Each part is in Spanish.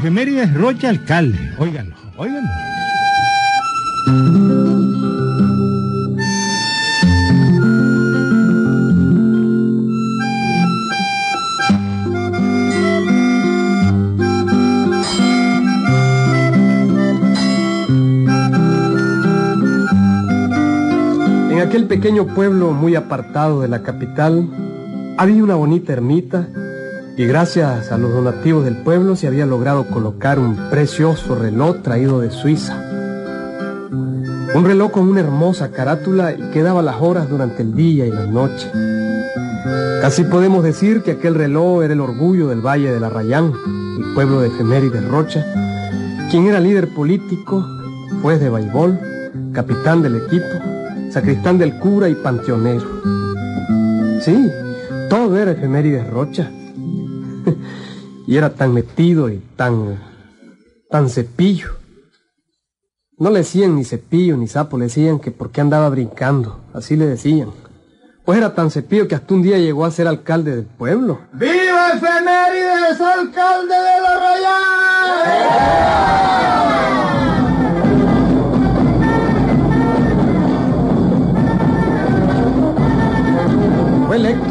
Efemérides Rocha Alcalde. Óiganlo, óiganlo. En aquel pequeño pueblo muy apartado de la capital había una bonita ermita y gracias a los donativos del pueblo se había logrado colocar un precioso reloj traído de Suiza. Un reloj con una hermosa carátula y que daba las horas durante el día y la noche. Casi podemos decir que aquel reloj era el orgullo del Valle de la Rayán, el pueblo de Efemérides Rocha, quien era líder político, juez de baibol, capitán del equipo, sacristán del cura y panteonero. Sí, todo era Efemérides Rocha. Y era tan metido y tan... tan cepillo. No le decían ni cepillo ni sapo, le decían que por qué andaba brincando, así le decían. Pues era tan cepillo que hasta un día llegó a ser alcalde del pueblo. ¡Viva Efemérides, alcalde de la Rayán!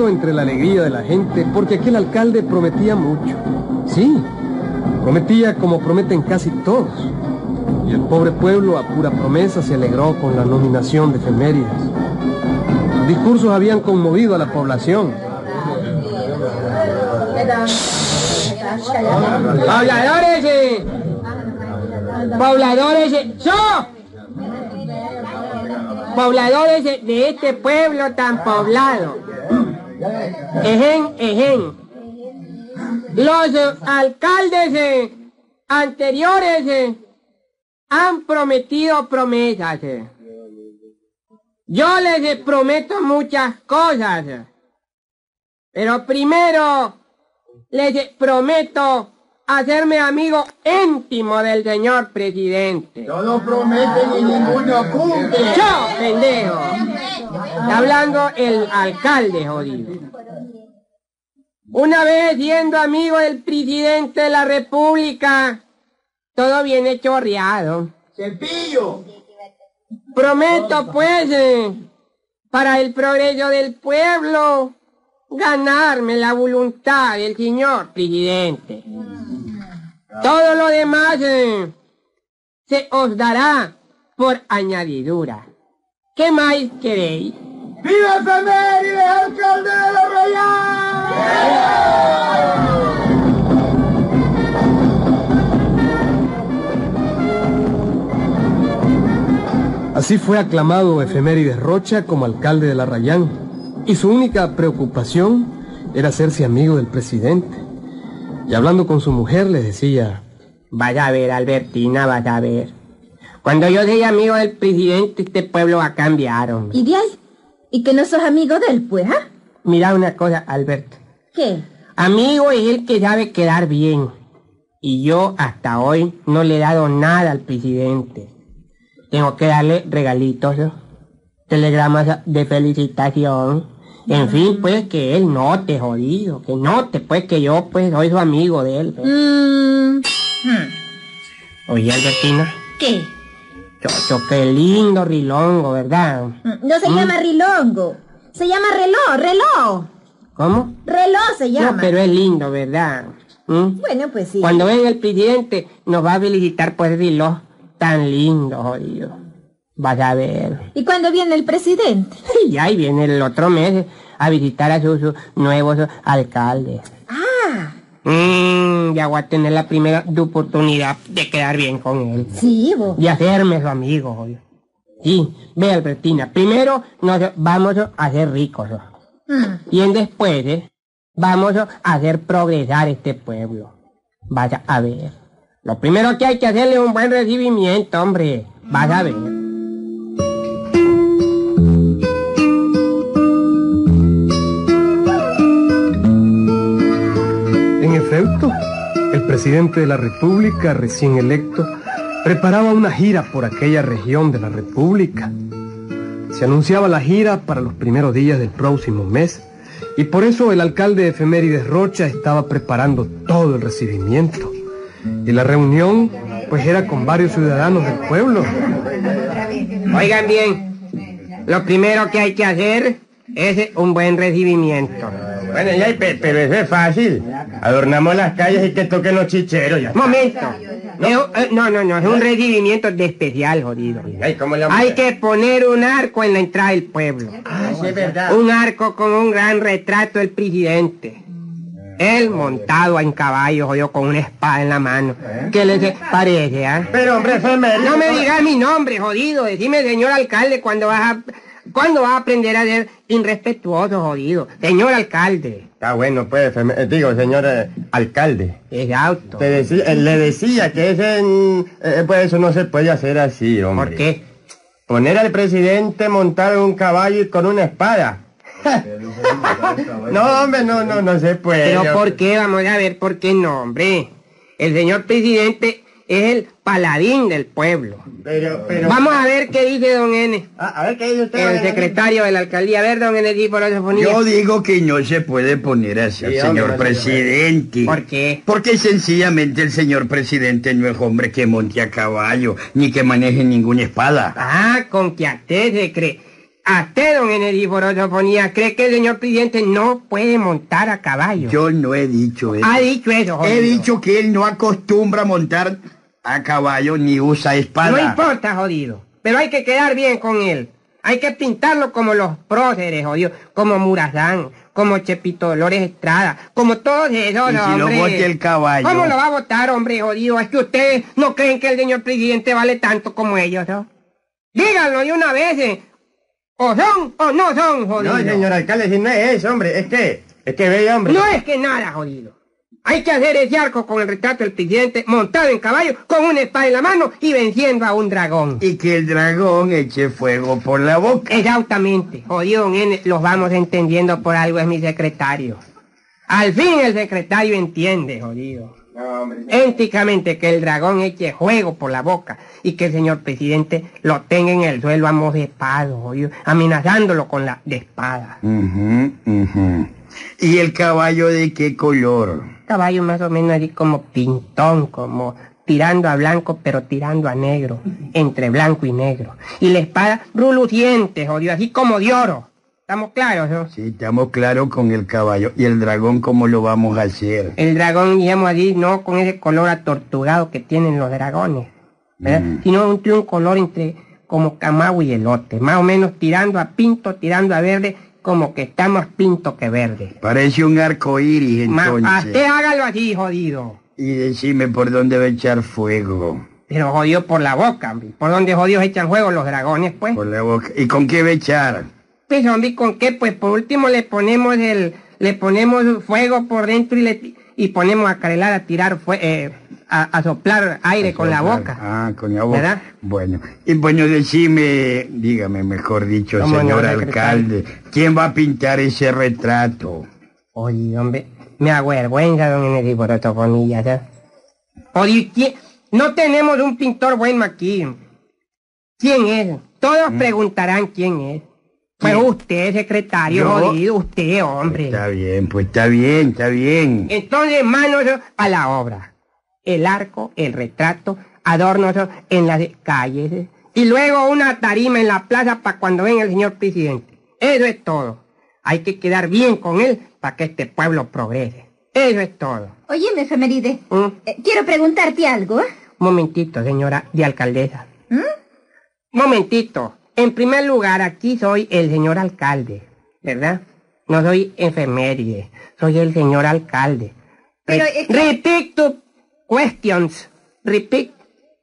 Entre la alegría de la gente porque aquel alcalde prometía mucho. Sí, prometía como prometen casi todos. Y el pobre pueblo a pura promesa se alegró con la nominación de efemérides. Discursos habían conmovido a la población. Pobladores, eh, pobladores, eh, ¡so! pobladores de este pueblo tan poblado. Ejen, ejen. Los eh, alcaldes eh, anteriores eh, han prometido promesas. eh. Yo les prometo muchas cosas. Pero primero les prometo hacerme amigo íntimo del señor presidente. No prometen y ninguno cumple. ¡Yo, pendejo! Está hablando el alcalde, jodido. Una vez siendo amigo del presidente de la república, todo viene chorreado. Cepillo. Prometo, pues, eh, para el progreso del pueblo, ganarme la voluntad del señor presidente. Todo lo demás eh, se os dará por añadidura. ¿Qué más queréis? ¡Viva Efemérides, alcalde de la Rayán! Así fue aclamado Efemérides Rocha como alcalde de la Rayán. Y su única preocupación era hacerse amigo del presidente. Y hablando con su mujer le decía, Vaya a ver, Albertina, vaya a ver. Cuando yo sea amigo del presidente, este pueblo va a cambiar, hombre. ¿Y de ahí? ¿Y que no sos amigo de él, pues, ah? Mira una cosa, Alberto. ¿Qué? Amigo es el que sabe quedar bien. Y yo hasta hoy no le he dado nada al presidente. Tengo que darle regalitos, telegramas de felicitación. En fin, pues que él note, jodido. Que note, pues que yo pues soy su amigo de él. pues. Mm, Oye, Albertina, ¿Qué? Chocho, qué lindo rilongo, ¿verdad? Mm, No se llama rilongo. Se llama reloj, reloj. ¿Cómo? Reloj se llama. No, pero es lindo, ¿verdad? ¿Mm? Bueno, pues sí. Cuando venga el presidente, nos va a felicitar por el reloj tan lindo, jodido. Vas a ver. ¿Y cuándo viene el presidente? Y ahí viene el otro mes a visitar a sus, sus nuevos alcaldes. Ah, Mm, ya voy a tener la primera oportunidad de quedar bien con él. sí, vos. De hacerme su amigo. Sí, ve Albertina, primero nos vamos a hacer ricos. Mm, Y en después, ¿eh? vamos a hacer progresar este pueblo. Vaya a ver. Lo primero que hay que hacerle es un buen recibimiento, hombre. Vas a ver. Presidente de la República, recién electo, preparaba una gira por aquella región de la República. Se anunciaba la gira para los primeros días del próximo mes y por eso el alcalde de Efemérides Rocha estaba preparando todo el recibimiento. Y la reunión, pues era con varios ciudadanos del pueblo. Oigan bien, lo primero que hay que hacer es un buen recibimiento. Bueno, ya, pe- pero eso es fácil. Adornamos las calles y que toquen los chicheros. Ya. Momento. Es un- eh, No, no, no, es un recibimiento de especial, jodido. Ay, ¿cómo le Hay que poner un arco en la entrada del pueblo. Ah, sí, es verdad. Un arco con un gran retrato del presidente. Él montado en caballo, jodido, con una espada en la mano. ¿Qué les parece, ah? Pero hombre, efeméride. No me digas mi nombre, jodido. Decime, señor alcalde, cuando vas a... ¿Cuándo vas a aprender a ser irrespetuoso, jodido? Señor alcalde. Está bueno, pues, efem- eh, digo, señor eh, alcalde. Exacto. Te decía, eh, le decía que ese, eh, pues eso no se puede hacer así, hombre. ¿Por qué? Poner al presidente montado en un caballo y con una espada. no, hombre, no, no, no se puede. Pero ¿por qué? Vamos a ver, ¿por qué no, hombre? El señor presidente es el paladín del pueblo. Pero, pero... Vamos a ver qué dice don N, a ver, ¿qué dice usted? el secretario de la alcaldía. A ver, don N, por eso ponía. Yo digo que no se puede poner así al Sí, señor hombre, presidente. ¿Por qué? Porque sencillamente el señor presidente no es hombre que monte a caballo, ni que maneje ninguna espada. Ah, con que a usted se cree. A usted, don ponía, cree que el señor presidente no puede montar a caballo. Yo no he dicho eso. Ha dicho eso, He dicho que él no acostumbra montar a caballo ni usa espada. No importa, jodido. Pero hay que quedar bien con él. Hay que pintarlo como los próceres, jodido. Como Murazán, como Chepito Dolores Estrada, como todos esos, Y si lo hombre. bote el caballo. ¿Cómo lo va a votar, hombre, jodido? Es que ustedes no creen que el señor presidente vale tanto como ellos, ¿no? Díganlo de una vez. eh. O son o no son, jodido. No, señor alcalde, si no es eso, hombre. Es que, es que ve, hombre. No es que nada, jodido. Hay que hacer ese arco con el retrato del presidente montado en caballo, con una espada en la mano y venciendo a un dragón. Y que el dragón eche fuego por la boca. Exactamente. Jodido, N, los vamos entendiendo por algo es mi secretario. Al fin el secretario entiende, jodido. Énticamente que el dragón eche juego por la boca y que el señor presidente lo tenga en el suelo amodespado, jodido, amenazándolo con la de espada. Ujú, ujú. ¿Y el caballo de qué color? Caballo más o menos así como pintón, como tirando a blanco pero tirando a negro, entre blanco y negro. Y la espada reluciente, jodido, así como de oro. ¿Estamos claros, no? Sí, estamos claros con el caballo. ¿Y el dragón cómo lo vamos a hacer? El dragón, digamos así, no con ese color atortugado que tienen los dragones, ¿verdad? Sino un, un color entre como camagüey y elote, más o menos tirando a pinto, tirando a verde, como que está más pinto que verde. Parece un arco iris Ma- a entonces. usted hágalo así, jodido. Y decime por dónde va a echar fuego. Pero jodido por la boca, hombre. ¿Por dónde jodidos echan juego los dragones, pues? Por la boca. ¿Y con qué va a echar? Pues, hombre, ¿con qué? Pues por último le ponemos el, le ponemos fuego por dentro y le, y ponemos a carelar a tirar fue, eh, a, a soplar aire con la boca. Ah, con la boca. ¿Verdad? Bueno. Y bueno, decime, dígame mejor dicho, ¿Cómo no, señor alcalde, ¿quién va a pintar ese retrato? Oye, hombre, me avergüenza, don Enrique, Bonilla, ¿sabes? Oye, ¿quién? No tenemos un pintor bueno aquí. ¿Quién es? Todos preguntarán quién es. Pues ¿Quién? usted, secretario, ¿Yo? jodido, usted, hombre. Está bien, pues está bien, está bien. Entonces, manos a la obra. El arco, el retrato, adornos en las calles. Y luego una tarima en la plaza para cuando venga el señor presidente. Eso es todo. Hay que quedar bien con él para que este pueblo progrese. Eso es todo. Óyeme, efeméride. ¿Mm? eh, quiero preguntarte algo. ¿eh? Un momentito, señora de alcaldesa. ¿Mm? Momentito. En primer lugar, aquí soy el señor alcalde, ¿verdad? No soy enfermería, soy el señor alcalde. Pero Re- es que- Repeat to questions. Repeat.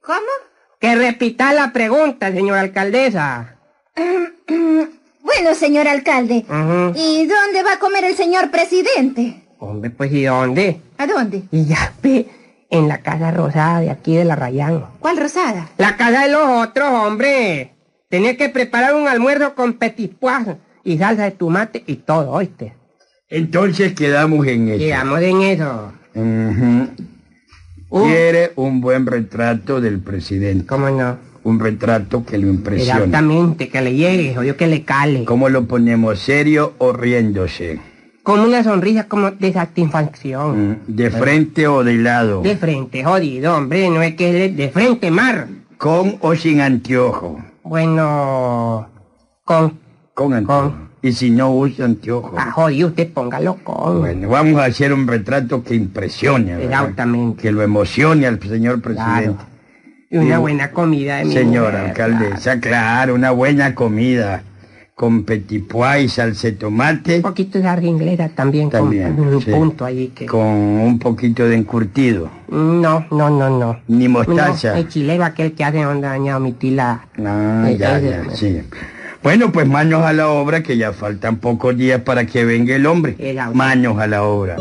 ¿Cómo? Que repita la pregunta, señora alcaldesa. Bueno, señor alcalde. ¿Y dónde va a comer el señor presidente? Hombre, pues ¿y dónde? ¿A dónde? Y ya ve, en la casa rosada de aquí de la Rayán. ¿Cuál rosada? La casa de los otros, hombre. Tenía que preparar un almuerzo con petit pois y salsa de tomate y todo, ¿oíste? Entonces quedamos en eso. Llegamos en eso. Uh, Quiere un buen retrato del presidente. ¿Cómo no? Un retrato que lo impresione. Exactamente, que le llegue, jodido que le cale. ¿Cómo lo ponemos? ¿Serio o riéndose? Con una sonrisa como de satisfacción. Mm, ¿De frente o de lado? De frente, jodido, hombre, no es que de frente, mar. ¿Con o sin anteojo? Bueno, con... Con anteojo. Con. Y si no usa anteojo. Ah, jodido, usted póngalo con. Bueno, vamos a hacer un retrato que impresione. Exactamente. Que lo emocione al señor presidente. Claro. Y una buena comida de mi Señora mujer, alcaldesa, claro, una buena comida. Con petit pois y salsa de tomate. Un poquito de sarga inglesa también, También, con un sí. punto ahí que... Con un poquito de encurtido. No, no, no, no. Ni mostaza. No, el chileno aquel que hace donde dañado mi tila. Ah, Eh, ya, ese, ya, pues. sí. Bueno, pues manos a la obra, que ya faltan pocos días para que venga el hombre. Era- Manos a la obra.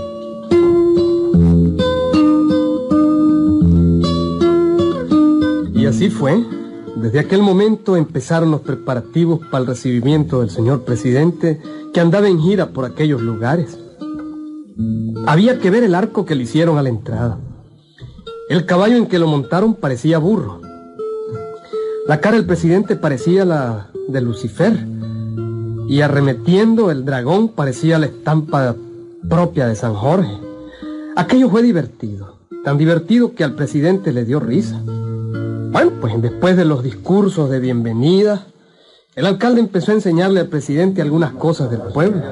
Y así fue. Desde aquel momento empezaron los preparativos para el recibimiento del señor presidente que andaba en gira por aquellos lugares. Había que ver el arco que le hicieron a la entrada. El caballo en que lo montaron parecía burro. La cara del presidente parecía la de Lucifer. Y arremetiendo el dragón parecía la estampa propia de San Jorge. Aquello fue divertido. Tan divertido que al presidente le dio risa. Bueno, pues después de los discursos de bienvenida, el alcalde empezó a enseñarle al presidente algunas cosas del pueblo.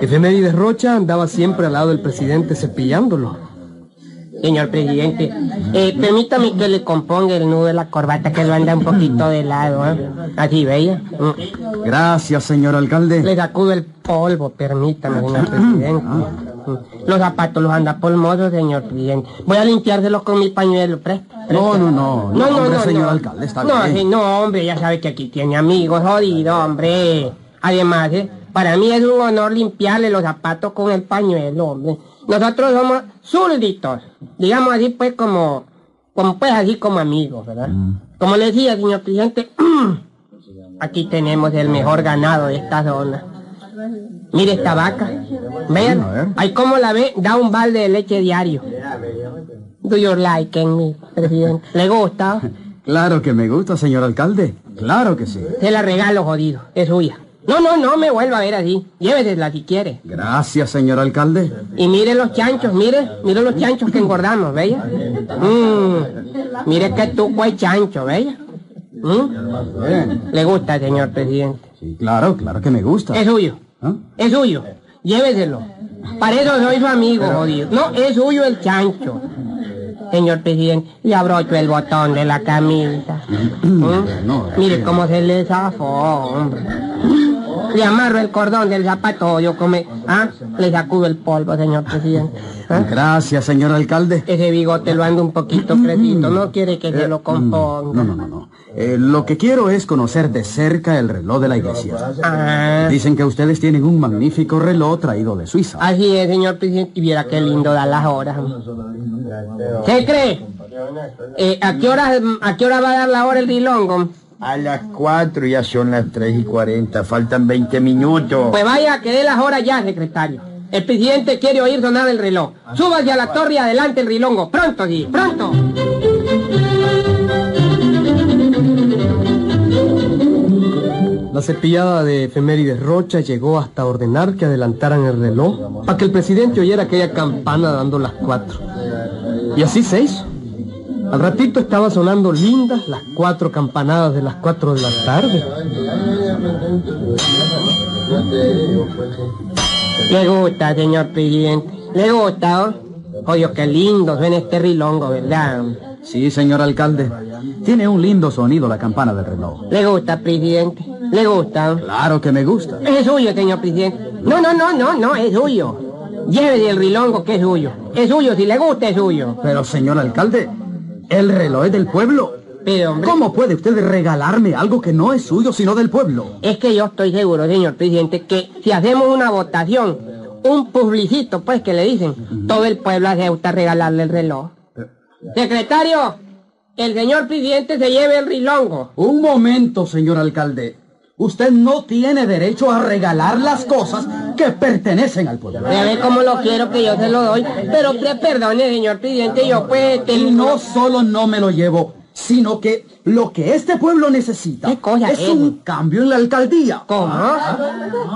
Efemérides Rocha andaba siempre al lado del presidente cepillándolo. Señor presidente, eh, permítame que le componga el nudo de la corbata que lo anda un poquito de lado, ¿eh? Así, ¿veía? Mm. Gracias, señor alcalde. Le sacudo el polvo, permítame, señor presidente. Los zapatos los anda polmosos, señor presidente. Voy a limpiárselos con mi pañuelo, presta. No, no, no, no, hombre, señor alcalde, está no, bien. no, hombre, ya sabe que aquí tiene amigos, jodido, hombre. Además, eh, para mí es un honor limpiarle los zapatos con el pañuelo, hombre. Nosotros somos súbditos, digamos así, pues, como, como pues, así como amigos, ¿verdad? Mm. Como le decía, señor presidente, aquí tenemos el mejor ganado de esta zona. Mire esta vaca. Vean, ahí como la ve, da un balde de leche diario. Do you like it, mi presidente? ¿Le gusta? Claro que me gusta, señor alcalde. Claro que sí. Se la regalo, jodido. Es suya. No, no, no me vuelva a ver así. Llévesela si quiere. Gracias, señor alcalde. Y mire los chanchos, mire, mire los chanchos que engordamos, ¿veis? Mm, mire que tuco hay chancho, ¿veis? Mm. ¿Le gusta, señor presidente? Sí, claro, claro que me gusta. Es suyo. ¿Ah? Es suyo. Lléveselo. Para eso soy su amigo, jodido. No, es suyo el chancho. Señor presidente, le abrocho el botón de la camisa. ¿Mm? No, Mire cómo se le zafó, hombre. Le amarro el cordón del zapato, yo come... ¿Ah? Le sacudo el polvo, señor presidente. ¿Ah? Gracias, señor alcalde. Ese bigote lo anda un poquito crecido, no quiere que se lo componga. No, no, no, no. Eh, lo que quiero es conocer de cerca el reloj de la iglesia. Ah, Dicen que ustedes tienen un magnífico reloj traído de Suiza. así es, señor presidente, y viera qué lindo da las horas. ¿Qué cree? Eh, ¿a, qué hora, ¿A qué hora va a dar la hora el rilongo? A las 4 ya son las 3 y 40, faltan 20 minutos. Pues vaya, que dé las horas ya, secretario. El presidente quiere oír sonar el reloj. Súbase a la torre y adelante el rilongo. Pronto, sí, pronto. La cepillada de efemérides Rocha llegó hasta ordenar que adelantaran el reloj para que el presidente oyera aquella campana dando las cuatro. Y así se hizo. Al ratito estaba sonando lindas las cuatro campanadas de las cuatro de la tarde. Le gusta, señor presidente. Le gusta, ¿oh? Oye, qué lindo suena este rilongo, ¿verdad? Sí, señor alcalde. Tiene un lindo sonido la campana del reloj. Le gusta, presidente. Le gusta. ¿oh? Claro que me gusta. Es suyo, señor presidente. No, no, no, no, no, es suyo. Llévese el rilongo que es suyo. Es suyo, si le gusta, es suyo. Pero, señor alcalde, el reloj es del pueblo. Pero, hombre, ¿Cómo puede usted regalarme algo que no es suyo, sino del pueblo? es que yo estoy seguro, señor presidente, que si hacemos una votación, un publicito, pues, que le dicen, todo el pueblo acepta regalarle el reloj. Secretario, el señor presidente se lleve el rilongo. Un momento, señor alcalde. Usted no tiene derecho a regalar las cosas que pertenecen al pueblo. Ya ve cómo lo quiero que yo se lo doy. Pero usted perdone, señor presidente, yo pues... Y no solo no me lo llevo, sino que lo que este pueblo necesita ¿Qué cosa es un cambio en la alcaldía. ¿Cómo?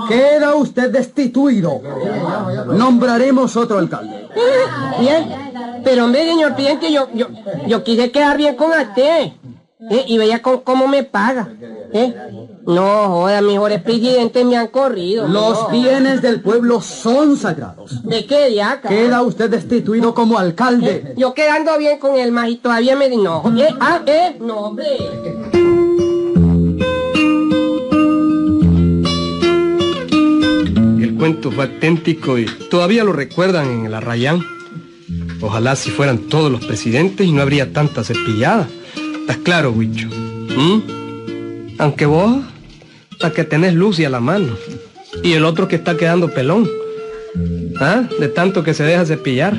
Queda usted destituido. Nombraremos otro alcalde. Bien. Pero hombre, señor presidente, yo, yo, yo quise quedar bien con usted. ¿eh? Y veía cómo me paga. ¿eh? No, joda, mejores presidentes me han corrido. Los no. bienes del pueblo son sagrados. ¿De qué diaca? Queda usted destituido como alcalde. Yo quedando bien con él más y todavía me no. ¿eh? Ah, eh, no, hombre. El cuento fue auténtico y todavía lo recuerdan en el Arrayán. Ojalá si fueran todos los presidentes y no habría tanta cepillada. ¿Estás claro, Huicho? ¿Mm? Aunque vos, hasta que tenés Lucy a la mano. Y el otro que está quedando pelón. ¿Ah? De tanto que se deja cepillar.